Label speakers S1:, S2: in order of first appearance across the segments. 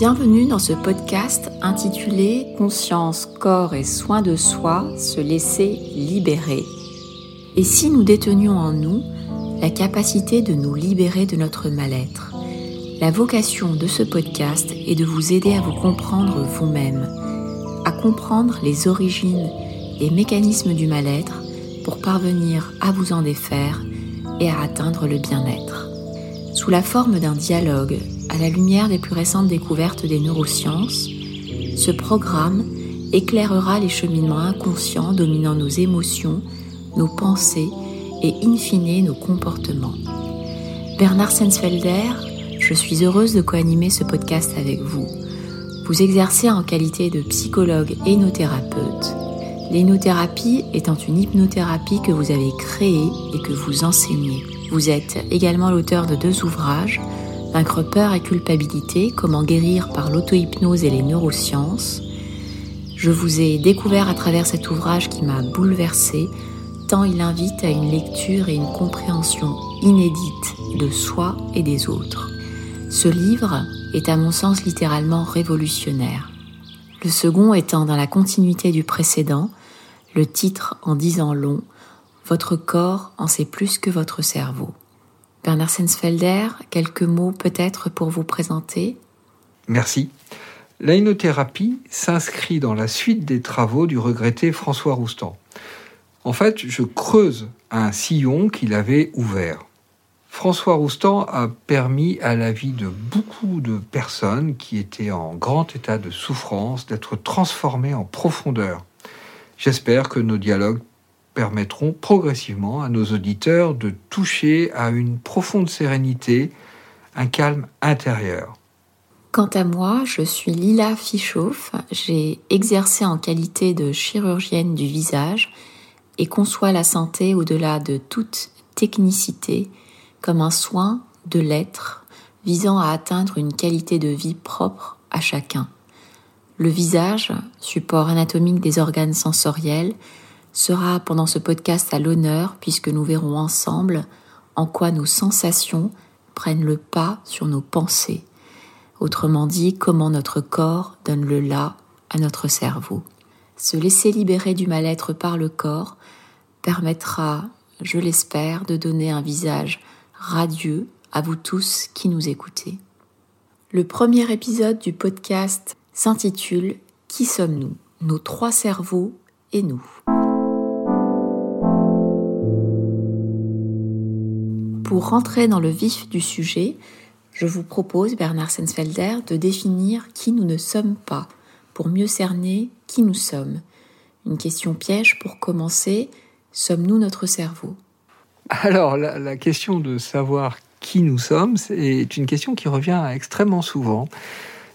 S1: Bienvenue dans ce podcast intitulé Conscience, corps et soins de soi, se laisser libérer. Et si nous détenions en nous la capacité de nous libérer de notre mal-être? La vocation de ce podcast est de vous aider à vous comprendre vous-même, à comprendre les origines et mécanismes du mal-être pour parvenir à vous en défaire et à atteindre le bien-être. Sous la forme d'un dialogue à la lumière des plus récentes découvertes des neurosciences, ce programme éclairera les cheminements inconscients dominant nos émotions, nos pensées et in fine nos comportements. Bernard Sensfelder, je suis heureuse de co-animer ce podcast avec vous. Vous exercez en qualité de psychologue et hypnothérapeute. L'hypnothérapie étant une hypnothérapie que vous avez créée et que vous enseignez. Vous êtes également l'auteur de deux ouvrages, Vaincre peur et culpabilité, comment guérir par l'auto-hypnose et les neurosciences. Je vous ai découvert à travers cet ouvrage qui m'a bouleversé, tant il invite à une lecture et une compréhension inédite de soi et des autres. Ce livre est à mon sens littéralement révolutionnaire. Le second étant dans la continuité du précédent, le titre en disant long, Votre corps en sait plus que votre cerveau. Bernard Sensfelder, quelques mots peut-être pour vous présenter
S2: Merci. L'aïnothérapie s'inscrit dans la suite des travaux du regretté François Roustan. En fait, je creuse un sillon qu'il avait ouvert. François Roustan a permis à la vie de beaucoup de personnes qui étaient en grand état de souffrance d'être transformées en profondeur. J'espère que nos dialogues permettront progressivement à nos auditeurs de toucher à une profonde sérénité, un calme intérieur.
S1: Quant à moi, je suis Lila Fichauf, j'ai exercé en qualité de chirurgienne du visage et conçois la santé au-delà de toute technicité comme un soin de l'être visant à atteindre une qualité de vie propre à chacun. Le visage, support anatomique des organes sensoriels, sera pendant ce podcast à l'honneur puisque nous verrons ensemble en quoi nos sensations prennent le pas sur nos pensées. Autrement dit, comment notre corps donne le là à notre cerveau. Se laisser libérer du mal-être par le corps permettra, je l'espère, de donner un visage radieux à vous tous qui nous écoutez. Le premier épisode du podcast s'intitule Qui sommes-nous? Nos trois cerveaux et nous. Pour rentrer dans le vif du sujet, je vous propose, Bernard Sensfelder, de définir qui nous ne sommes pas, pour mieux cerner qui nous sommes. Une question piège pour commencer, sommes-nous notre cerveau?
S2: Alors, la, question de savoir qui nous sommes, c'est une question qui revient extrêmement souvent.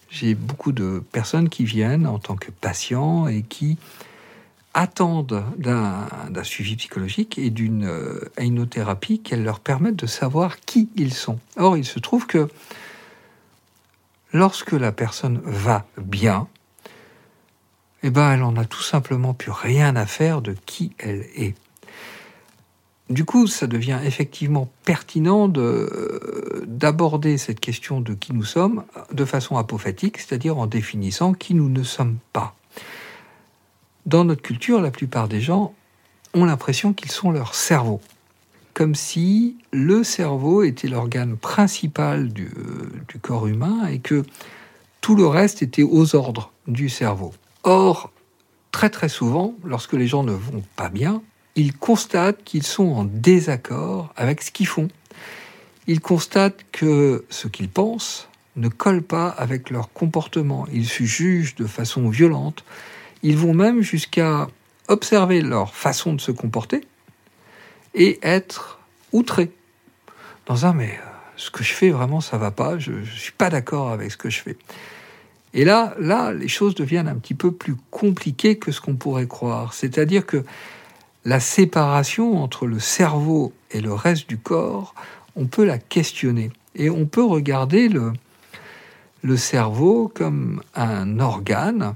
S2: J'ai beaucoup de personnes qui viennent en tant que patients et qui attendent d'un suivi psychologique et d'une euh, qu'elle leur permette de savoir qui ils sont. Or, il se trouve que lorsque la personne va bien, eh ben, elle en a tout simplement plus rien à faire de qui elle est. Du coup, ça devient effectivement pertinent d'aborder cette question de qui nous sommes de façon apophatique, c'est-à-dire en définissant qui nous ne sommes pas dans notre culture, la plupart des gens ont l'impression qu'ils sont leur cerveau. Comme si le cerveau était l'organe principal du, du, corps humain et que tout le reste était aux ordres du cerveau. Or, très très souvent, lorsque les gens ne vont pas bien, ils constatent qu'ils sont en désaccord avec ce qu'ils font. Ils constatent que ce qu'ils pensent ne colle pas avec leur comportement. Ils se jugent de façon violente ils vont même jusqu'à observer leur façon de se comporter et être outrés. Dans un, mais euh, ce que je fais vraiment, ça va pas, je ne suis pas d'accord avec ce que je fais. Et là, là, les choses deviennent un petit peu plus compliquées que ce qu'on pourrait croire. C'est-à-dire que la séparation entre le cerveau et le reste du corps, on peut la questionner. Et on peut regarder le, le cerveau comme un organe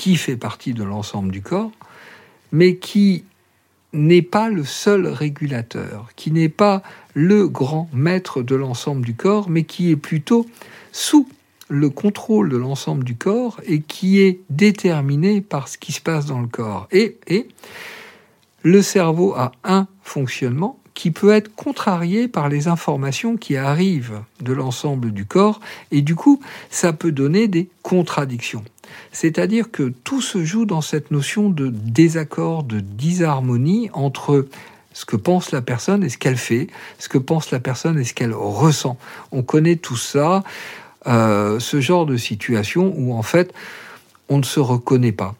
S2: qui fait partie de l'ensemble du corps, mais qui n'est pas le seul régulateur, qui n'est pas le grand maître de l'ensemble du corps, mais qui est plutôt sous le contrôle de l'ensemble du corps et qui est déterminé par ce qui se passe dans le corps. Et, et le cerveau a un fonctionnement qui peut être contrarié par les informations qui arrivent de l'ensemble du corps, et du coup, ça peut donner des contradictions. C'est-à-dire que tout se joue dans cette notion de désaccord, de disharmonie entre ce que pense la personne et ce qu'elle fait, ce que pense la personne et ce qu'elle ressent. On connaît tout ça, euh, ce genre de situation où en fait on ne se reconnaît pas.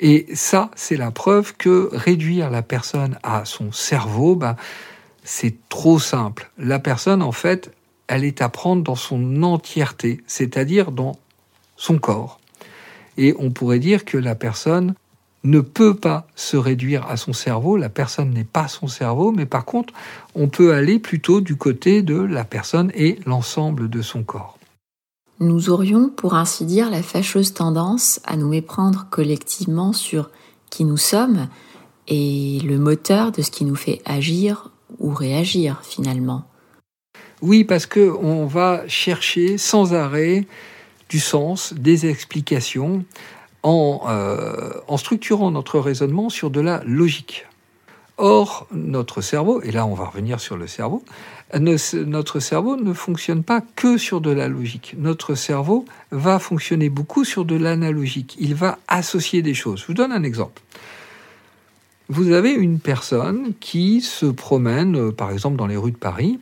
S2: Et ça, c'est la preuve que réduire la personne à son cerveau, bah, c'est trop simple. La personne, en fait, elle est à prendre dans son entièreté, c'est-à-dire dans son corps. Et on pourrait dire que la personne ne peut pas se réduire à son cerveau, la personne n'est pas son cerveau, mais par contre, on peut aller plutôt du côté de la personne et l'ensemble de son corps.
S1: Nous aurions, pour ainsi dire, la fâcheuse tendance à nous méprendre collectivement sur qui nous sommes et le moteur de ce qui nous fait agir ou réagir finalement.
S2: Oui, parce que on va chercher sans arrêt du sens, des explications, en, euh, en structurant notre raisonnement sur de la logique. Or, notre cerveau, et là on va revenir sur le cerveau, notre cerveau ne fonctionne pas que sur de la logique. Notre cerveau va fonctionner beaucoup sur de l'analogique. Il va associer des choses. Je vous donne un exemple. Vous avez une personne qui se promène, euh, par exemple, dans les rues de Paris,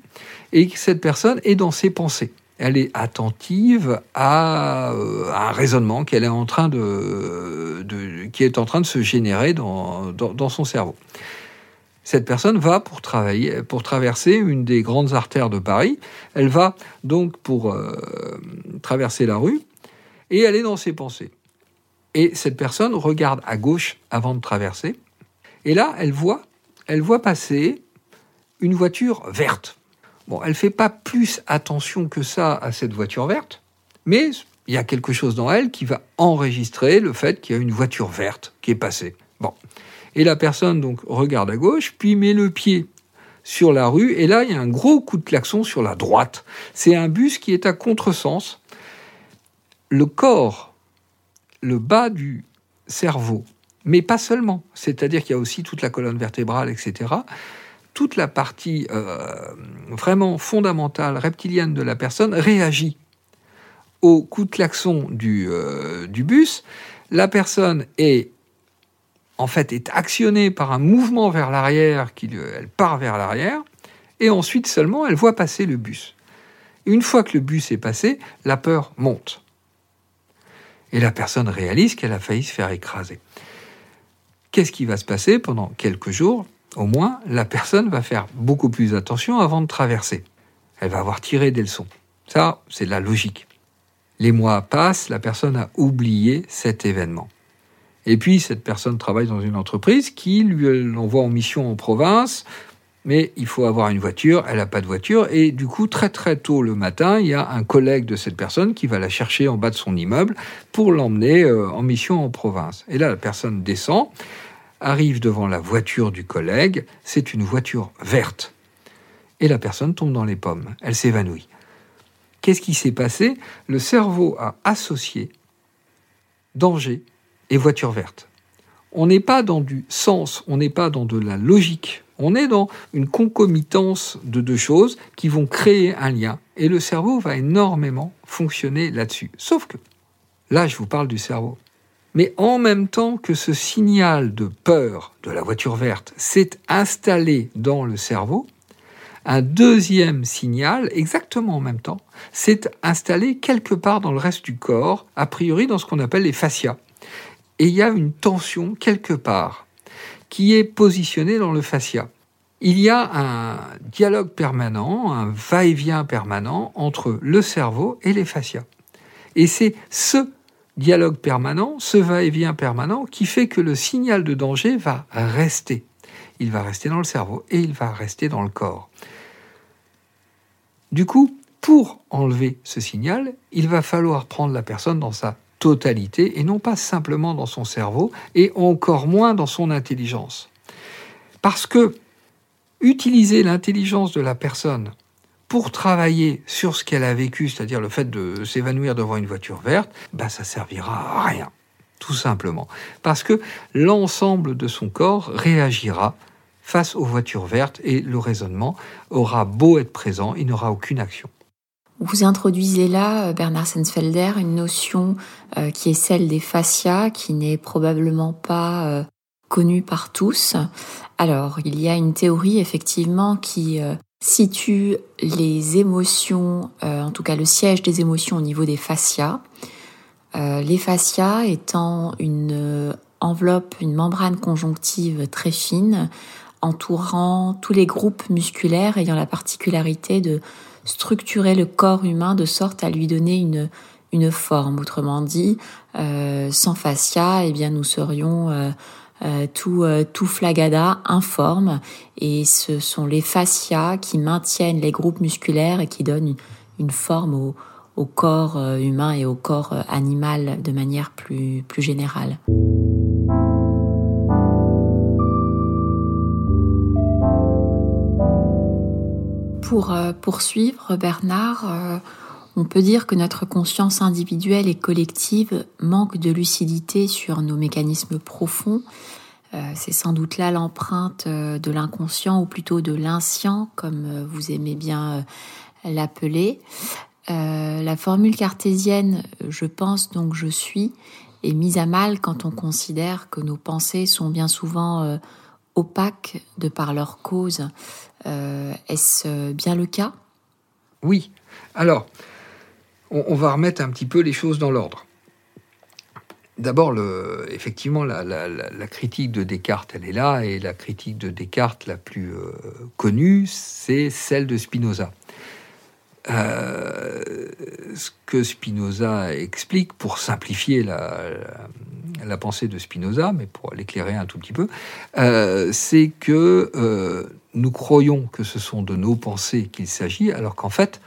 S2: et cette personne est dans ses pensées elle est attentive à, euh, un raisonnement qu'elle est en train de, qui est en train de se générer dans, dans, son cerveau. Cette personne va pour travailler, pour traverser une des grandes artères de Paris. Elle va donc pour euh, traverser la rue et elle est dans ses pensées. Et cette personne regarde à gauche avant de traverser. Et là, elle voit, elle voit passer une voiture verte. Bon, elle fait pas plus attention que ça à cette voiture verte, mais il y a quelque chose dans elle qui va enregistrer le fait qu'il y a une voiture verte qui est passée. Bon. Et la personne donc regarde à gauche, puis met le pied sur la rue, et là il y a un gros coup de klaxon sur la droite. C'est un bus qui est à contresens. Le corps, le bas du cerveau, mais pas seulement, c'est-à-dire qu'il y a aussi toute la colonne vertébrale, etc toute la partie euh, vraiment fondamentale, reptilienne de la personne réagit au coup de klaxon du, euh, du bus. La personne est en fait est actionnée par un mouvement vers l'arrière, elle part vers l'arrière, et ensuite seulement elle voit passer le bus. Une fois que le bus est passé, la peur monte. Et la personne réalise qu'elle a failli se faire écraser. Qu'est-ce qui va se passer pendant quelques jours? Au moins la personne va faire beaucoup plus attention avant de traverser. Elle va avoir tiré des leçons. Ça, c'est la logique. Les mois passent, la personne a oublié cet événement. Et puis, cette personne travaille dans une entreprise qui lui l'envoie en mission en province, mais il faut avoir une voiture, elle n'a pas de voiture, et du coup, très très tôt le matin, il y a un collègue de cette personne qui va la chercher en bas de son immeuble pour l'emmener euh, en mission en province. Et là, la personne descend, arrive devant la voiture du collègue, c'est une voiture verte. Et la personne tombe dans les pommes, elle s'évanouit. Qu'est-ce qui s'est passé? Le cerveau a associé danger et voiture verte. On n'est pas dans du sens, on n'est pas dans de la logique, on est dans une concomitance de deux choses qui vont créer un lien. Et le cerveau va énormément fonctionner là-dessus. Sauf que, là je vous parle du cerveau. Mais en même temps que ce signal de peur de la voiture verte s'est installé dans le cerveau, un deuxième signal, exactement en même temps, s'est installé quelque part dans le reste du corps, a priori dans ce qu'on appelle les fascias. Et il y a une tension quelque part qui est positionnée dans le fascia. Il y a un dialogue permanent, un va-et-vient permanent entre le cerveau et les fascias. Et c'est ce dialogue permanent, ce va-et-vient permanent qui fait que le signal de danger va rester. Il va rester dans le cerveau et il va rester dans le corps. Du coup, pour enlever ce signal, il va falloir prendre la personne dans sa totalité et non pas simplement dans son cerveau et encore moins dans son intelligence. Parce que utiliser l'intelligence de la personne pour travailler sur ce qu'elle a vécu, c'est-à-dire le fait de s'évanouir devant une voiture verte, bah ça servira à rien, tout simplement, parce que l'ensemble de son corps réagira face aux voitures vertes et le raisonnement aura beau être présent, il n'aura aucune action.
S1: Vous introduisez là, euh, Bernard Sensfelder, une notion euh, qui est celle des fascias, qui n'est probablement pas euh, connue par tous. Alors, il y a une théorie effectivement qui situe les émotions, en tout cas le siège des émotions au niveau des fascias. les fascias étant une enveloppe, une membrane conjonctive très fine entourant tous les groupes musculaires ayant la particularité de structurer le corps humain de sorte à lui donner une, une forme. Autrement dit, euh, sans fascia, eh bien, nous serions euh, euh, tout, tout flagada, informe, et ce sont les fascias qui maintiennent les groupes musculaires et qui donnent une, une forme au, au corps humain et au corps animal de manière plus, plus générale. Pour euh, poursuivre, Bernard, euh, on peut dire que notre conscience individuelle et collective manque de lucidité sur nos mécanismes profonds. Euh, c'est sans doute là l'empreinte de l'inconscient ou plutôt de l'inscient, comme vous aimez bien l'appeler. la formule cartésienne je pense donc je suis est mise à mal quand on considère que nos pensées sont bien souvent opaques de par leur cause. Euh, est-ce bien le cas?
S2: Oui. Alors, on, va remettre un petit peu les choses dans l'ordre. D'abord, effectivement, la, critique de Descartes, elle est là, et la critique de Descartes la plus euh, connue, c'est celle de Spinoza. Euh, ce que Spinoza explique, pour simplifier la, pensée de Spinoza, mais pour l'éclairer un tout petit peu, c'est que nous croyons que ce sont de nos pensées qu'il s'agit, alors qu'en fait,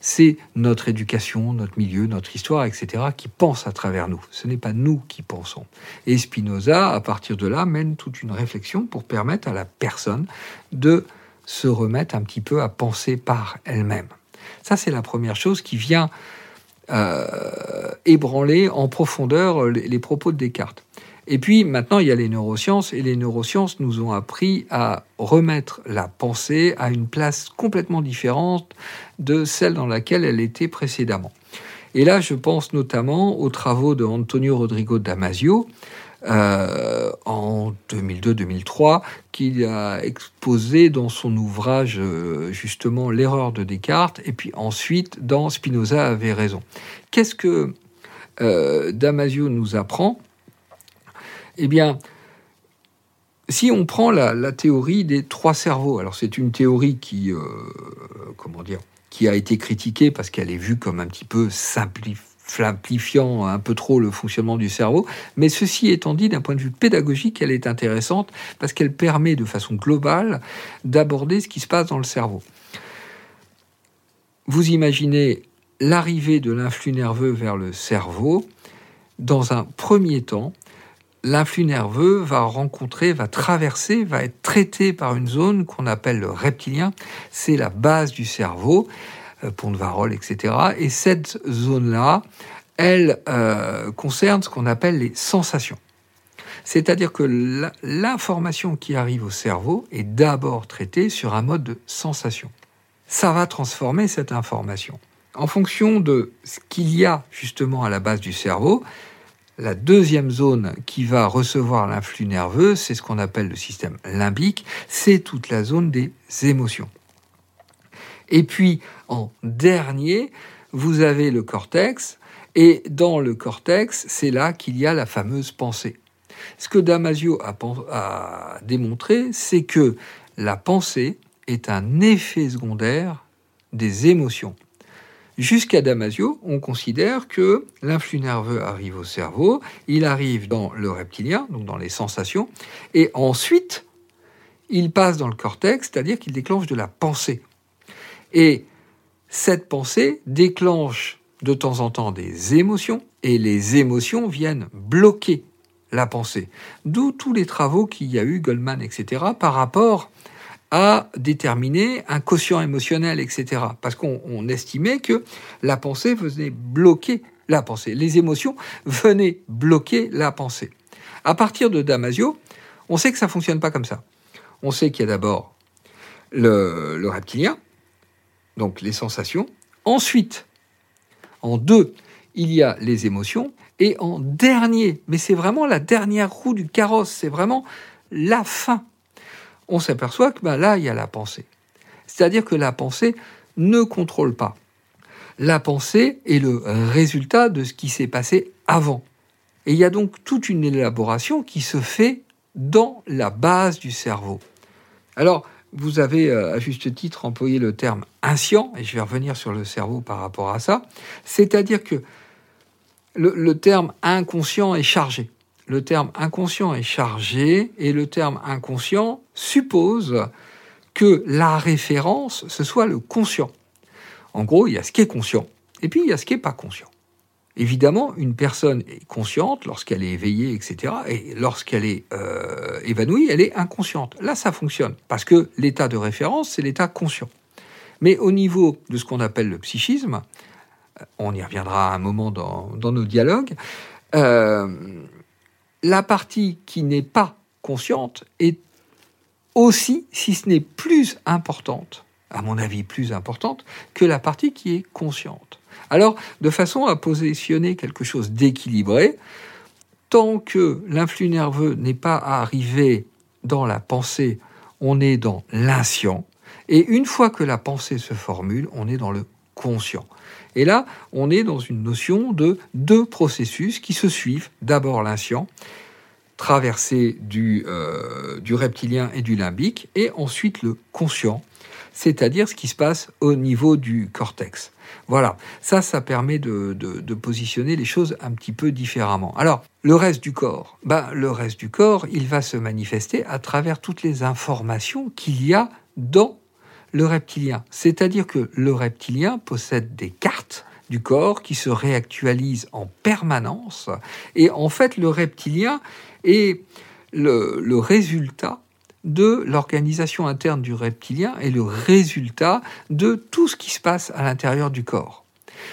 S2: c'est notre éducation, notre milieu, notre histoire, etc., qui pensent à travers nous. Ce n'est pas nous qui pensons. Et Spinoza, à partir de là, mène toute une réflexion pour permettre à la personne de se remettre un petit peu à penser par elle-même. Ça, c'est la première chose qui vient euh, ébranler en profondeur les propos de Descartes. Et puis maintenant, il y a les neurosciences, et les neurosciences nous ont appris à remettre la pensée à une place complètement différente de celle dans laquelle elle était précédemment. Et là, je pense notamment aux travaux de Antonio Rodrigo Damasio, euh, en 2002-2003, qu'il a exposé dans son ouvrage euh, justement l'erreur de Descartes, et puis ensuite dans Spinoza avait raison. Qu'est-ce que euh, Damasio nous apprend? Eh bien, si on prend la, théorie des trois cerveaux, alors c'est une théorie qui, comment dire, qui a été critiquée parce qu'elle est vue comme un petit peu simplifiant un peu trop le fonctionnement du cerveau, mais ceci étant dit, d'un point de vue pédagogique, elle est intéressante parce qu'elle permet de façon globale d'aborder ce qui se passe dans le cerveau. Vous imaginez l'arrivée de l'influx nerveux vers le cerveau. Dans un premier temps, l'influx nerveux va rencontrer, va traverser, va être traité par une zone qu'on appelle le reptilien. C'est la base du cerveau, pont de Varol, etc. Et cette zone-là, elle euh, concerne ce qu'on appelle les sensations. C'est-à-dire que l'information qui arrive au cerveau est d'abord traitée sur un mode de sensation. Ça va transformer cette information. En fonction de ce qu'il y a justement à la base du cerveau, la deuxième zone qui va recevoir l'influx nerveux, c'est ce qu'on appelle le système limbique, c'est toute la zone des émotions. Et puis, en dernier, vous avez le cortex, et dans le cortex, c'est là qu'il y a la fameuse pensée. Ce que Damasio a, démontré, c'est que la pensée est un effet secondaire des émotions. Jusqu'à Damasio, on considère que l'influx nerveux arrive au cerveau, il arrive dans le reptilien, donc dans les sensations, et ensuite, il passe dans le cortex, c'est-à-dire qu'il déclenche de la pensée. Et cette pensée déclenche de temps en temps des émotions, et les émotions viennent bloquer la pensée. D'où tous les travaux qu'il y a eu, Goldman, etc., par rapport à déterminer un quotient émotionnel, etc. Parce qu'on estimait que la pensée venait bloquer la pensée. Les émotions venaient bloquer la pensée. À partir de Damasio, on sait que ça fonctionne pas comme ça. On sait qu'il y a d'abord le, le reptilien, donc les sensations. Ensuite, en deux, il y a les émotions. Et en dernier, mais c'est vraiment la dernière roue du carrosse, c'est vraiment la fin. On s'aperçoit que ben là, il y a la pensée. C'est-à-dire que la pensée ne contrôle pas. La pensée est le résultat de ce qui s'est passé avant. Et il y a donc toute une élaboration qui se fait dans la base du cerveau. Alors, vous avez euh, à juste titre employé le terme inscient, et je vais revenir sur le cerveau par rapport à ça, c'est-à-dire que le, terme inconscient est chargé. Le terme inconscient est chargé, et le terme inconscient suppose que la référence, ce soit le conscient. En gros, il y a ce qui est conscient, et puis il y a ce qui n'est pas conscient. Évidemment, une personne est consciente lorsqu'elle est éveillée, etc. Et lorsqu'elle est euh, évanouie, elle est inconsciente. Là, ça fonctionne, parce que l'état de référence, c'est l'état conscient. Mais au niveau de ce qu'on appelle le psychisme, euh, on y reviendra un moment dans, nos dialogues, euh, la partie qui n'est pas consciente est aussi, si ce n'est plus importante, à mon avis plus importante, que la partie qui est consciente. Alors, de façon à positionner quelque chose d'équilibré, tant que l'influx nerveux n'est pas arrivé dans la pensée, on est dans l'inscient. Et une fois que la pensée se formule, on est dans le conscient. Et là, on est dans une notion de deux processus qui se suivent. D'abord l'inscient, traversé du, euh, du reptilien et du limbique, et ensuite le conscient, c'est-à-dire ce qui se passe au niveau du cortex. Voilà, ça, ça permet de, positionner les choses un petit peu différemment. Alors, le reste du corps, ben, le reste du corps, il va se manifester à travers toutes les informations qu'il y a dans le reptilien. C'est-à-dire que le reptilien possède des cartes du corps qui se réactualisent en permanence. Et en fait, le reptilien est le résultat de l'organisation interne du reptilien et le résultat de tout ce qui se passe à l'intérieur du corps.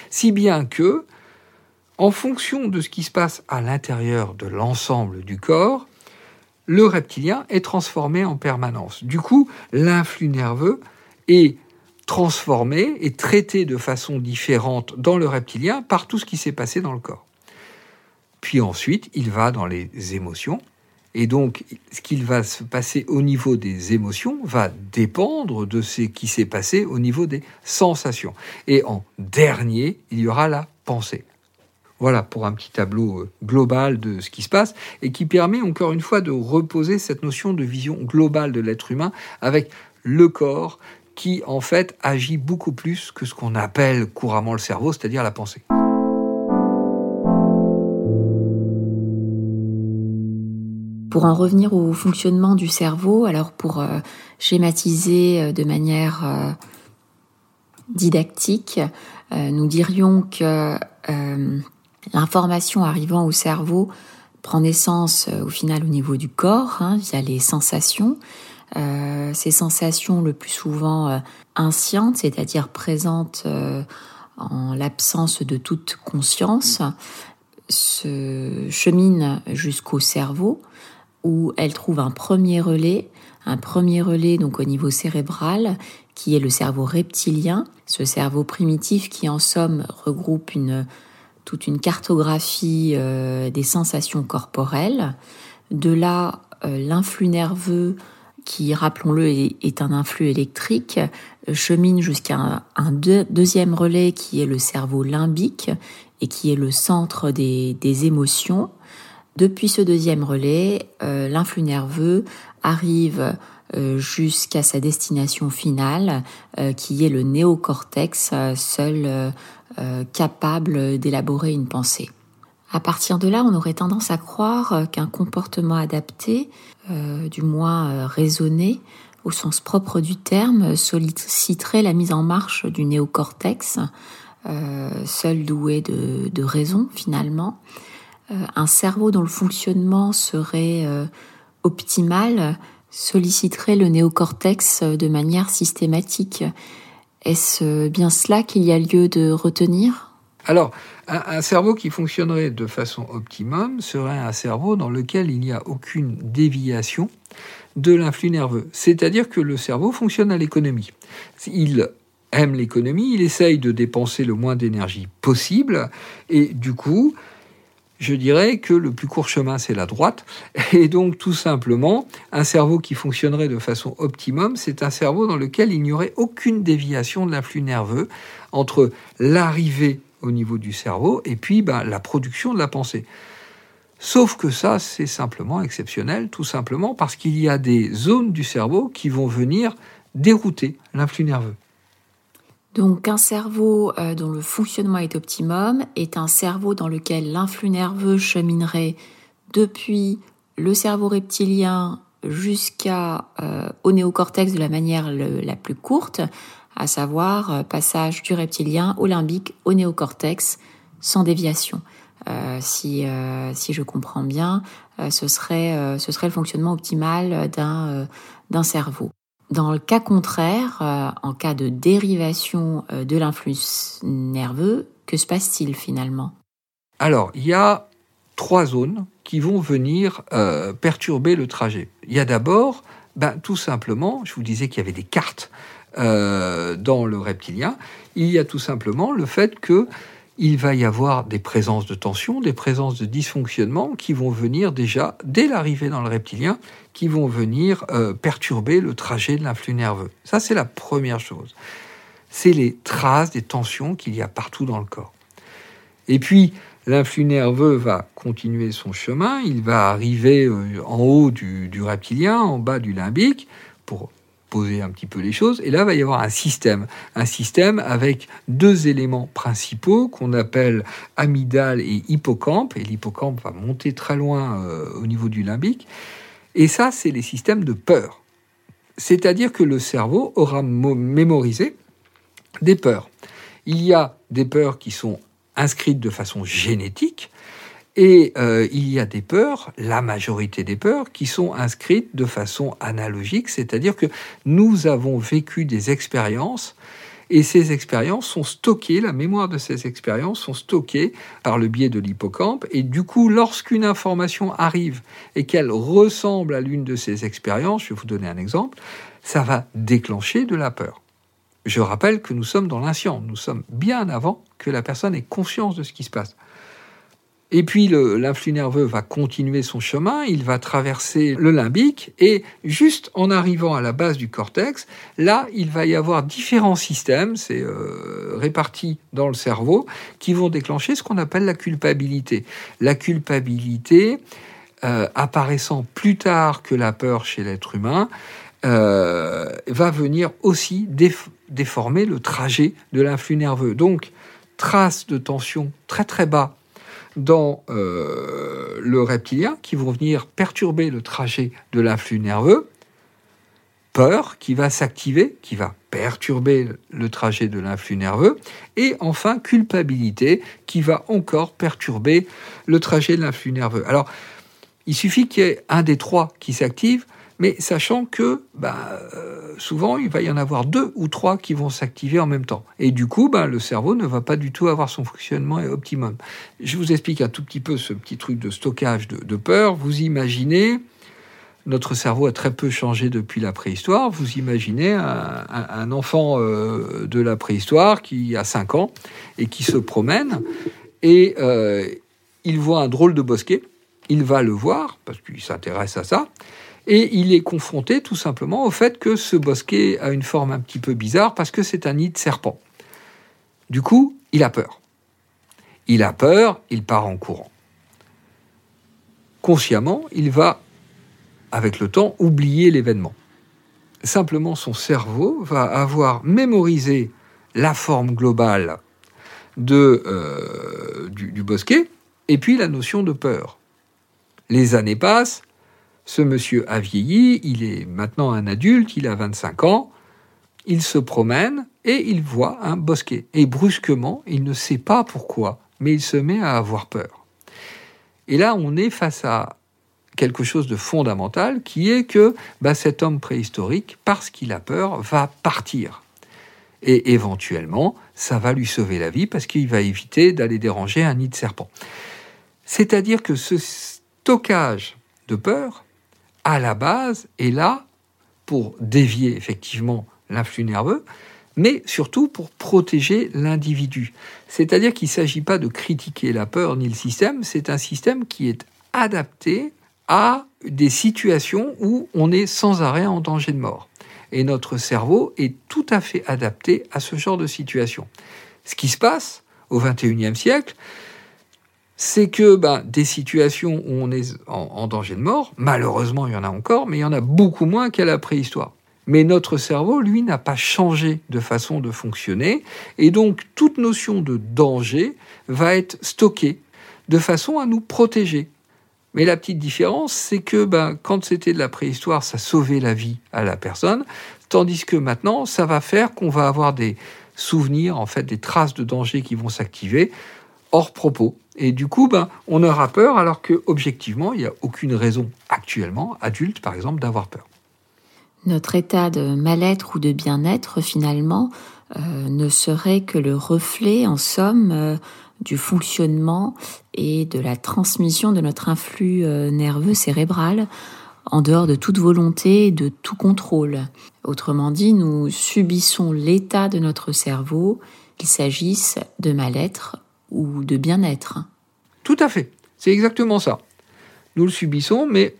S2: Si bien que, en fonction de ce qui se passe à l'intérieur de l'ensemble du corps, le reptilien est transformé en permanence. Du coup, l'influx nerveux est transformé et traité de façon différente dans le reptilien par tout ce qui s'est passé dans le corps. Puis ensuite, il va dans les émotions, et donc, ce qu'il va se passer au niveau des émotions va dépendre de ce qui s'est passé au niveau des sensations. Et en dernier, il y aura la pensée. Voilà pour un petit tableau euh, global de ce qui se passe et qui permet encore une fois de reposer cette notion de vision globale de l'être humain avec le corps qui en fait agit beaucoup plus que ce qu'on appelle couramment le cerveau, c'est-à-dire la pensée.
S1: Pour en revenir au fonctionnement du cerveau, alors pour euh, schématiser euh, de manière euh, didactique, nous dirions que l'information arrivant au cerveau prend naissance au final au niveau du corps, hein, via les sensations. ces sensations le plus souvent inscientes, c'est-à-dire présentes en l'absence de toute conscience, se cheminent jusqu'au cerveau où elle trouve un premier relais, un premier relais donc au niveau cérébral, qui est le cerveau reptilien, ce cerveau primitif qui en somme regroupe toute une cartographie euh, des sensations corporelles. De là, euh, l'influx nerveux, qui, rappelons-le, est, un influx électrique, chemine jusqu'à un, deuxième relais qui est le cerveau limbique et qui est le centre des émotions. Depuis ce deuxième relais, euh, l'influx nerveux arrive euh, jusqu'à sa destination finale, euh, qui est le néocortex, seul capable d'élaborer une pensée. À partir de là, on aurait tendance à croire qu'un comportement adapté, du moins raisonné, au sens propre du terme, solliciterait la mise en marche du néocortex, seul doué de, raison finalement, un cerveau dont le fonctionnement serait euh, optimal solliciterait le néocortex de manière systématique. Est-ce bien cela qu'il y a lieu de retenir?
S2: Alors, un, cerveau qui fonctionnerait de façon optimum serait un cerveau dans lequel il n'y a aucune déviation de l'influx nerveux. C'est-à-dire que le cerveau fonctionne à l'économie. Il aime l'économie, il essaye de dépenser le moins d'énergie possible, et du coup, je dirais que le plus court chemin, c'est la droite. Et donc, tout simplement, un cerveau qui fonctionnerait de façon optimum, c'est un cerveau dans lequel il n'y aurait aucune déviation de l'influx nerveux entre l'arrivée au niveau du cerveau et puis ben, la production de la pensée. Sauf que ça, c'est simplement exceptionnel, tout simplement parce qu'il y a des zones du cerveau qui vont venir dérouter l'influx nerveux.
S1: Donc un cerveau euh, dont le fonctionnement est optimum est un cerveau dans lequel l'influx nerveux cheminerait depuis le cerveau reptilien jusqu'à euh, au néocortex de la manière la plus courte, à savoir euh, passage du reptilien au limbique au néocortex sans déviation. si, si je comprends bien, ce, serait, ce serait le fonctionnement optimal d'un cerveau. Dans le cas contraire, euh, en cas de dérivation euh, de l'influx nerveux, que se passe-t-il finalement?
S2: Alors, il y a trois zones qui vont venir euh, perturber le trajet. Il y a d'abord, ben, tout simplement, je vous disais qu'il y avait des cartes dans le reptilien, il y a tout simplement le fait que il va y avoir des présences de tension, des présences de dysfonctionnement qui vont venir déjà, dès l'arrivée dans le reptilien, qui vont venir euh, perturber le trajet de l'influx nerveux. Ça, c'est la première chose. C'est les traces des tensions qu'il y a partout dans le corps. Et puis, l'influx nerveux va continuer son chemin, il va arriver euh, en haut du, du reptilien, en bas du limbique, pour poser un petit peu les choses. Et là, va y avoir un système. Un système avec deux éléments principaux qu'on appelle amygdale et hippocampe. Et l'hippocampe va monter très loin euh, au niveau du limbique. Et ça, c'est les systèmes de peur. C'est-à-dire que le cerveau aura mémorisé des peurs. Il y a des peurs qui sont inscrites de façon génétique, et euh, il y a des peurs, la majorité des peurs, qui sont inscrites de façon analogique, c'est-à-dire que nous avons vécu des expériences et ces expériences sont stockées, la mémoire de ces expériences sont stockées par le biais de l'hippocampe, et du coup, lorsqu'une information arrive et qu'elle ressemble à l'une de ces expériences, je vais vous donner un exemple, ça va déclencher de la peur. Je rappelle que nous sommes dans l'inscient, nous sommes bien avant que la personne ait conscience de ce qui se passe. Et puis l'influx nerveux va continuer son chemin, il va traverser le limbique et juste en arrivant à la base du cortex, là, il va y avoir différents systèmes, c'est euh, réparti dans le cerveau, qui vont déclencher ce qu'on appelle la culpabilité. La culpabilité, euh, apparaissant plus tard que la peur chez l'être humain, euh, va venir aussi déformer le trajet de l'influx nerveux. Donc, trace de tension très très bas dans euh, le reptilien qui vont venir perturber le trajet de l'influx nerveux, peur qui va s'activer, qui va perturber le trajet de l'influx nerveux, et enfin culpabilité qui va encore perturber le trajet de l'influx nerveux. Alors, il suffit qu'il y ait un des trois qui s'active mais sachant que bah, euh, souvent il va y en avoir deux ou trois qui vont s'activer en même temps. Et du coup, bah, le cerveau ne va pas du tout avoir son fonctionnement optimum. Je vous explique un tout petit peu ce petit truc de stockage de, peur. Vous imaginez, notre cerveau a très peu changé depuis la préhistoire. Vous imaginez un, enfant euh, de la préhistoire qui a 5 ans et qui se promène et euh, il voit un drôle de bosquet. Il va le voir parce qu'il s'intéresse à ça et il est confronté tout simplement au fait que ce bosquet a une forme un petit peu bizarre parce que c'est un nid de serpent. Du coup, il a peur. Il a peur, il part en courant. Consciemment, il va, avec le temps, oublier l'événement. Simplement, son cerveau va avoir mémorisé la forme globale euh, du bosquet et puis la notion de peur. Les années passent, ce monsieur a vieilli, il est maintenant un adulte, il a 25 ans, il se promène et il voit un bosquet. Et brusquement, il ne sait pas pourquoi, mais il se met à avoir peur. Et là, on est face à quelque chose de fondamental qui est que bah, cet homme préhistorique, parce qu'il a peur, va partir. Et éventuellement, ça va lui sauver la vie parce qu'il va éviter d'aller déranger un nid de serpent. C'est-à-dire que ce stockage de peur, à la base, est là pour dévier effectivement l'influx nerveux, mais surtout pour protéger l'individu. C'est-à-dire qu'il ne s'agit pas de critiquer la peur ni le système, c'est un système qui est adapté à des situations où on est sans arrêt en danger de mort. Et notre cerveau est tout à fait adapté à ce genre de situation. Ce qui se passe au XXIe siècle, c'est que ben, des situations où on est en danger de mort, malheureusement il y en a encore, mais il y en a beaucoup moins qu'à la préhistoire. Mais notre cerveau, lui, n'a pas changé de façon de fonctionner, et donc toute notion de danger va être stockée de façon à nous protéger. Mais la petite différence, c'est que ben, quand c'était de la préhistoire, ça sauvait la vie à la personne, tandis que maintenant, ça va faire qu'on va avoir des souvenirs, en fait, des traces de danger qui vont s'activer hors propos. Et du coup, ben, on aura peur alors que objectivement, il n'y a aucune raison actuellement, adulte par exemple, d'avoir peur.
S1: Notre état de mal-être ou de bien-être, finalement, euh, ne serait que le reflet, en somme, euh, du fonctionnement et de la transmission de notre influx euh, nerveux cérébral en dehors de toute volonté et de tout contrôle. Autrement dit, nous subissons l'état de notre cerveau, qu'il s'agisse de mal-être ou de bien-être.
S2: Tout à fait, c'est exactement ça. Nous le subissons, mais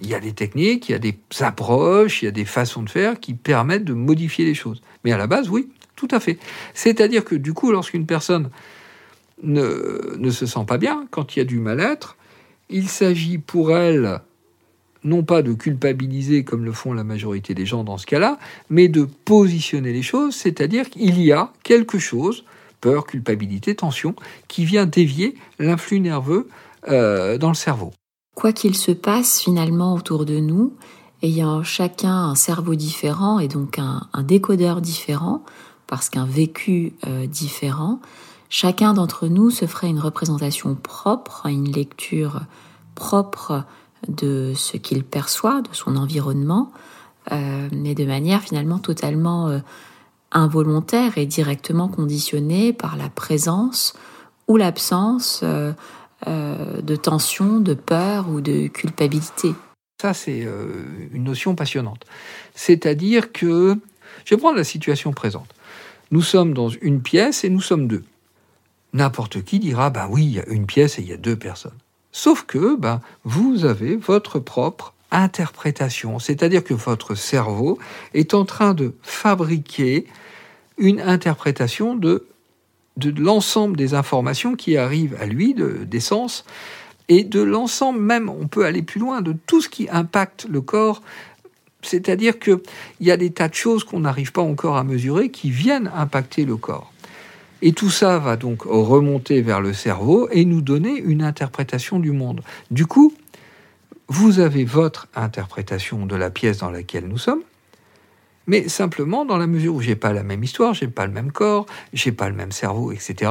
S2: il y a des techniques, il y a des approches, il y a des façons de faire qui permettent de modifier les choses. Mais à la base, oui, tout à fait. C'est-à-dire que du coup, lorsqu'une personne ne, ne, se sent pas bien, quand il y a du mal-être, il s'agit pour elle non pas de culpabiliser comme le font la majorité des gens dans ce cas-là, mais de positionner les choses, c'est-à-dire qu'il y a quelque chose, peur, culpabilité, tension, qui vient dévier l'influx nerveux euh, dans le cerveau.
S1: Quoi qu'il se passe finalement autour de nous, ayant chacun un cerveau différent et donc un, décodeur différent, parce qu'un vécu euh, différent, chacun d'entre nous se ferait une représentation propre, une lecture propre de ce qu'il perçoit, de son environnement, euh, mais de manière finalement totalement involontaire et directement conditionnée par la présence ou l'absence euh, de tension, de peur ou de culpabilité.
S2: Ça, c'est euh, une notion passionnante. C'est-à-dire que, je vais prendre la situation présente. Nous sommes dans une pièce et nous sommes deux. N'importe qui dira, ben oui, il y a une pièce et il y a deux personnes. Sauf que ben, vous avez votre propre interprétation, c'est-à-dire que votre cerveau est en train de fabriquer une interprétation de de l'ensemble des informations qui arrivent à lui, de, des sens, et de l'ensemble même, on peut aller plus loin, de tout ce qui impacte le corps. C'est-à-dire qu'il y a des tas de choses qu'on n'arrive pas encore à mesurer qui viennent impacter le corps. Et tout ça va donc remonter vers le cerveau et nous donner une interprétation du monde. Du coup, vous avez votre interprétation de la pièce dans laquelle nous sommes, mais simplement dans la mesure où j'ai pas la même histoire, j'ai pas le même corps, j'ai pas le même cerveau, etc.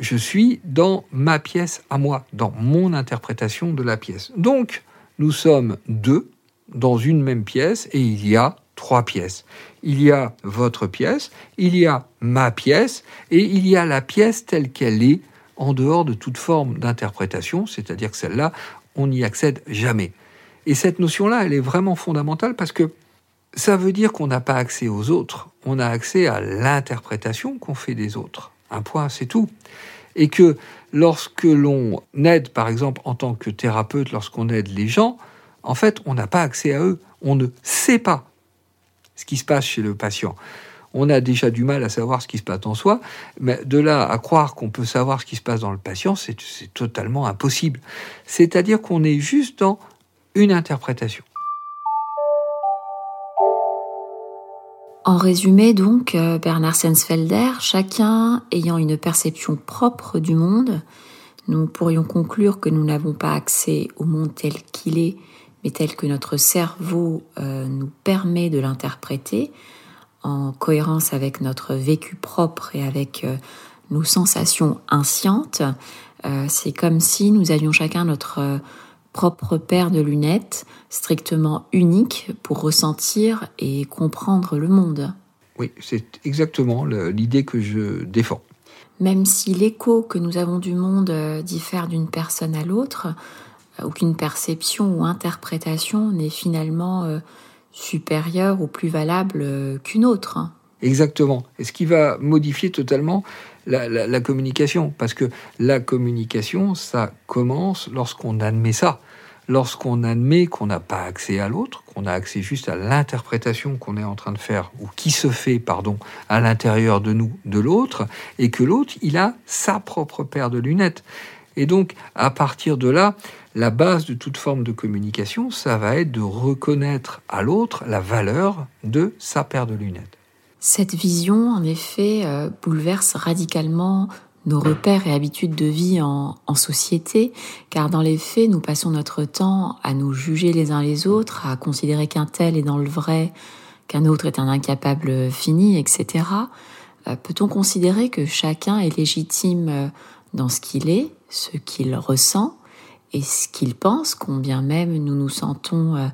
S2: Je suis dans ma pièce à moi, dans mon interprétation de la pièce. Donc, nous sommes deux dans une même pièce et il y a trois pièces. Il y a votre pièce, il y a ma pièce et il y a la pièce telle qu'elle est en dehors de toute forme d'interprétation, c'est-à-dire que celle-là, on n'y accède jamais. Et cette notion-là, elle est vraiment fondamentale parce que ça veut dire qu'on n'a pas accès aux autres, on a accès à l'interprétation qu'on fait des autres. Un point, c'est tout. Et que lorsque l'on aide, par exemple, en tant que thérapeute, lorsqu'on aide les gens, en fait, on n'a pas accès à eux. On ne sait pas ce qui se passe chez le patient. On a déjà du mal à savoir ce qui se passe en soi, mais de là à croire qu'on peut savoir ce qui se passe dans le patient, c'est totalement impossible. C'est-à-dire qu'on est juste dans une interprétation.
S1: En résumé, donc, euh, Bernard Sensfelder, chacun ayant une perception propre du monde, nous pourrions conclure que nous n'avons pas accès au monde tel qu'il est, mais tel que notre cerveau euh, nous permet de l'interpréter, en cohérence avec notre vécu propre et avec euh, nos sensations inscientes. C'est comme si nous avions chacun notre propre paire de lunettes, strictement unique pour ressentir et comprendre le monde.
S2: Oui, c'est exactement l'idée que je défends.
S1: Même si l'écho que nous avons du monde euh, diffère d'une personne à l'autre, euh, aucune perception ou interprétation n'est finalement euh, supérieure ou plus valable qu'une autre.
S2: Exactement. Et ce qui va modifier totalement la, communication. Parce que la communication, ça commence lorsqu'on admet ça. Lorsqu'on admet qu'on n'a pas accès à l'autre, qu'on a accès juste à l'interprétation qu'on est en train de faire, ou qui se fait, pardon, à l'intérieur de nous, de l'autre, et que l'autre, il a sa propre paire de lunettes. Et donc, à partir de là, la base de toute forme de communication, ça va être de reconnaître à l'autre la valeur de sa paire de lunettes.
S1: Cette vision, en effet, euh, bouleverse radicalement nos repères et habitudes de vie en, société, car dans les faits, nous passons notre temps à nous juger les uns les autres, à considérer qu'un tel est dans le vrai, qu'un autre est un incapable fini, etc. Euh, peut-on considérer que chacun est légitime euh, dans ce qu'il est, ce qu'il ressent et ce qu'il pense, combien même nous nous sentons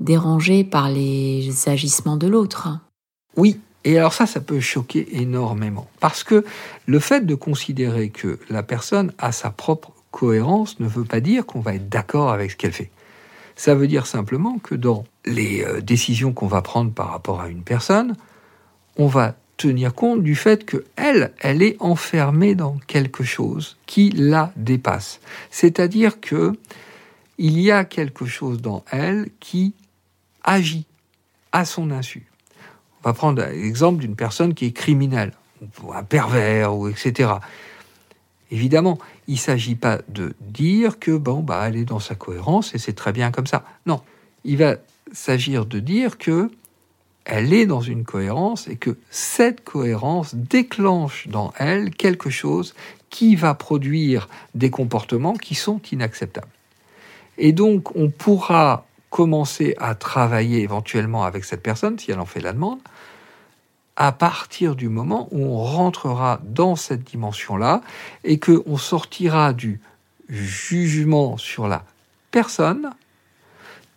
S1: dérangés par les agissements de l'autre?
S2: Oui, et alors ça, ça peut choquer énormément. Parce que le fait de considérer que la personne a sa propre cohérence ne veut pas dire qu'on va être d'accord avec ce qu'elle fait. Ça veut dire simplement que dans les euh, décisions qu'on va prendre par rapport à une personne, on va tenir compte du fait que elle, elle est enfermée dans quelque chose qui la dépasse. C'est-à-dire que il y a quelque chose dans elle qui agit à son insu. On va prendre l'exemple d'une personne qui est criminelle, ou un pervers, ou etc. Évidemment, il ne s'agit pas de dire que bon, bah, elle est dans sa cohérence et c'est très bien comme ça. Non, il va s'agir de dire que elle est dans une cohérence et que cette cohérence déclenche dans elle quelque chose qui va produire des comportements qui sont inacceptables. Et donc, on pourra commencer à travailler éventuellement avec cette personne, si elle en fait la demande, à partir du moment où on rentrera dans cette dimension-là et qu'on sortira du jugement sur la personne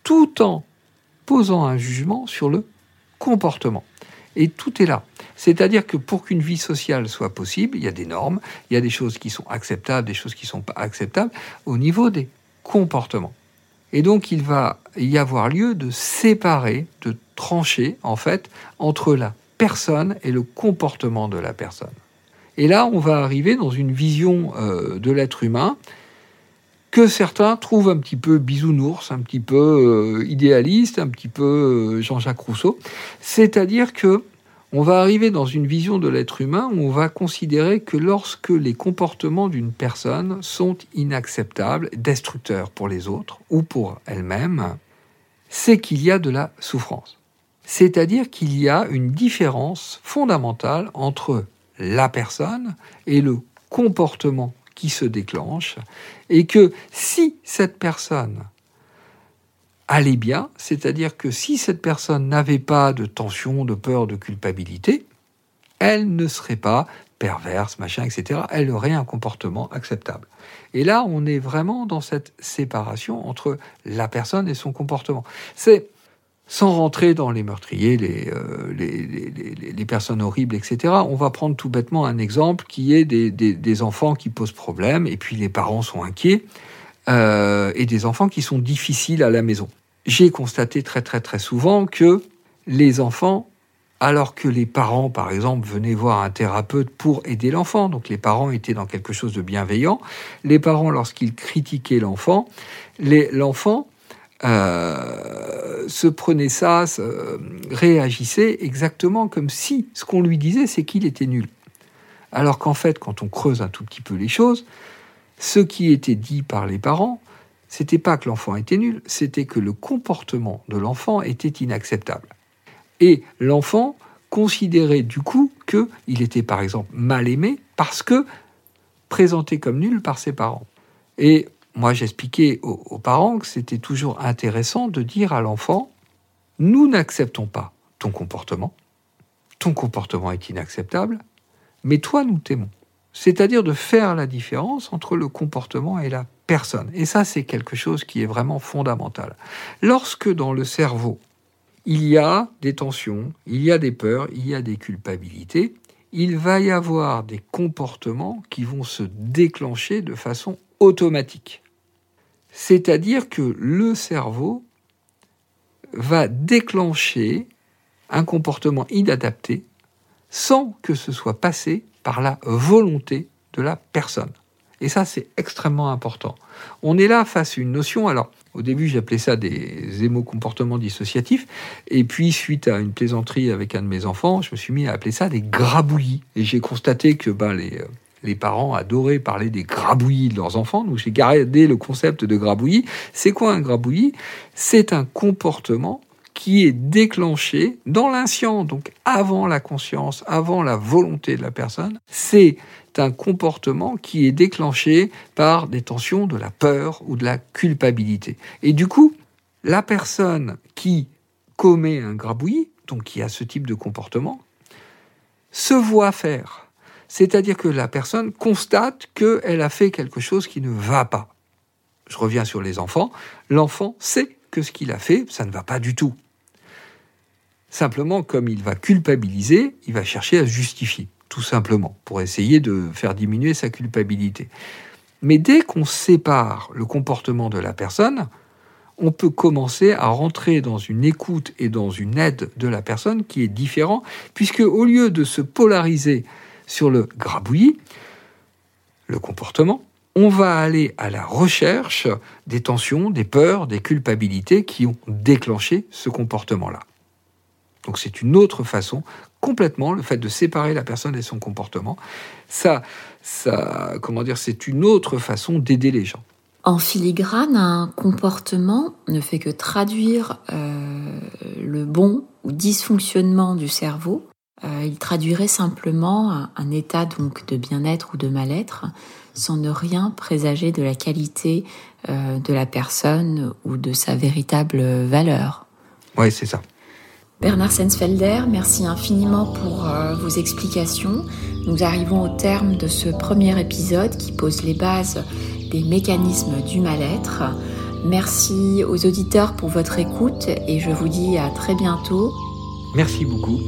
S2: tout en posant un jugement sur le comportement. Et tout est là. C'est-à-dire que pour qu'une vie sociale soit possible, il y a des normes, il y a des choses qui sont acceptables, des choses qui ne sont pas acceptables au niveau des comportements. Et donc il va y avoir lieu de séparer, de trancher en fait entre la personne et le comportement de la personne. Et là, on va arriver dans une vision euh, de l'être humain que certains trouvent un petit peu bisounours, un petit peu euh, idéaliste, un petit peu euh, Jean-Jacques Rousseau. C'est-à-dire que on va arriver dans une vision de l'être humain où on va considérer que lorsque les comportements d'une personne sont inacceptables, destructeurs pour les autres ou pour elle-même, c'est qu'il y a de la souffrance. C'est-à-dire qu'il y a une différence fondamentale entre la personne et le comportement qui se déclenche, et que si cette personne allait bien, c'est-à-dire que si cette personne n'avait pas de tension, de peur, de culpabilité, elle ne serait pas perverse, machin, etc. Elle aurait un comportement acceptable. Et là, on est vraiment dans cette séparation entre la personne et son comportement. C'est sans rentrer dans les meurtriers, les, euh, personnes horribles, etc., on va prendre tout bêtement un exemple qui est des enfants qui posent problème, et puis les parents sont inquiets. Euh, et des enfants qui sont difficiles à la maison. J'ai constaté très très très souvent que les enfants, alors que les parents, par exemple, venaient voir un thérapeute pour aider l'enfant, donc les parents étaient dans quelque chose de bienveillant, les parents, lorsqu'ils critiquaient l'enfant, l'enfant euh, se prenait ça, réagissait exactement comme si ce qu'on lui disait, c'est qu'il était nul. Alors qu'en fait, quand on creuse un tout petit peu les choses, ce qui était dit par les parents, c'était pas que l'enfant était nul, c'était que le comportement de l'enfant était inacceptable. Et l'enfant considérait du coup qu'il était par exemple mal aimé parce que présenté comme nul par ses parents. Et moi j'expliquais aux, aux parents que c'était toujours intéressant de dire à l'enfant, nous n'acceptons pas ton comportement, ton comportement est inacceptable, mais toi nous t'aimons c'est-à-dire de faire la différence entre le comportement et la personne. Et ça, c'est quelque chose qui est vraiment fondamental. Lorsque dans le cerveau, il y a des tensions, il y a des peurs, il y a des culpabilités, il va y avoir des comportements qui vont se déclencher de façon automatique. C'est-à-dire que le cerveau va déclencher un comportement inadapté sans que ce soit passé par la volonté de la personne. Et ça, c'est extrêmement important. On est là face à une notion, alors au début j'appelais ça des émo-comportements dissociatifs, et puis suite à une plaisanterie avec un de mes enfants, je me suis mis à appeler ça des grabouillis. Et j'ai constaté que ben, les, euh, les parents adoraient parler des grabouillis de leurs enfants, donc j'ai gardé le concept de grabouillis. C'est quoi un grabouillis? C'est un comportement qui est déclenché dans l'inscient, donc avant la conscience, avant la volonté de la personne. C'est un comportement qui est déclenché par des tensions de la peur ou de la culpabilité. Et du coup, la personne qui commet un grabouillis, donc qui a ce type de comportement, se voit faire. C'est-à-dire que la personne constate qu'elle a fait quelque chose qui ne va pas. Je reviens sur les enfants. L'enfant sait que ce qu'il a fait, ça ne va pas du tout. Simplement, comme il va culpabiliser, il va chercher à justifier tout simplement, pour essayer de faire diminuer sa culpabilité. Mais dès qu'on sépare le comportement de la personne, on peut commencer à rentrer dans une écoute et dans une aide de la personne qui est différent, puisque au lieu de se polariser sur le grabouillis, le comportement, on va aller à la recherche des tensions, des peurs, des culpabilités qui ont déclenché ce comportement-là. Donc c'est une autre façon, complètement, le fait de séparer la personne et son comportement. Ça, ça comment dire, c'est une autre façon d'aider les gens.
S1: En filigrane, un comportement ne fait que traduire euh, le bon ou dysfonctionnement du cerveau. Euh, il traduirait simplement un, état donc de bien-être ou de mal-être sans ne rien présager de la qualité euh, de la personne ou de sa véritable valeur.
S2: Oui, c'est ça.
S1: Bernard Sensfelder, merci infiniment pour euh, vos explications. Nous arrivons au terme de ce premier épisode qui pose les bases des mécanismes du mal-être. Merci aux auditeurs pour votre écoute et je vous dis à très bientôt.
S2: Merci beaucoup.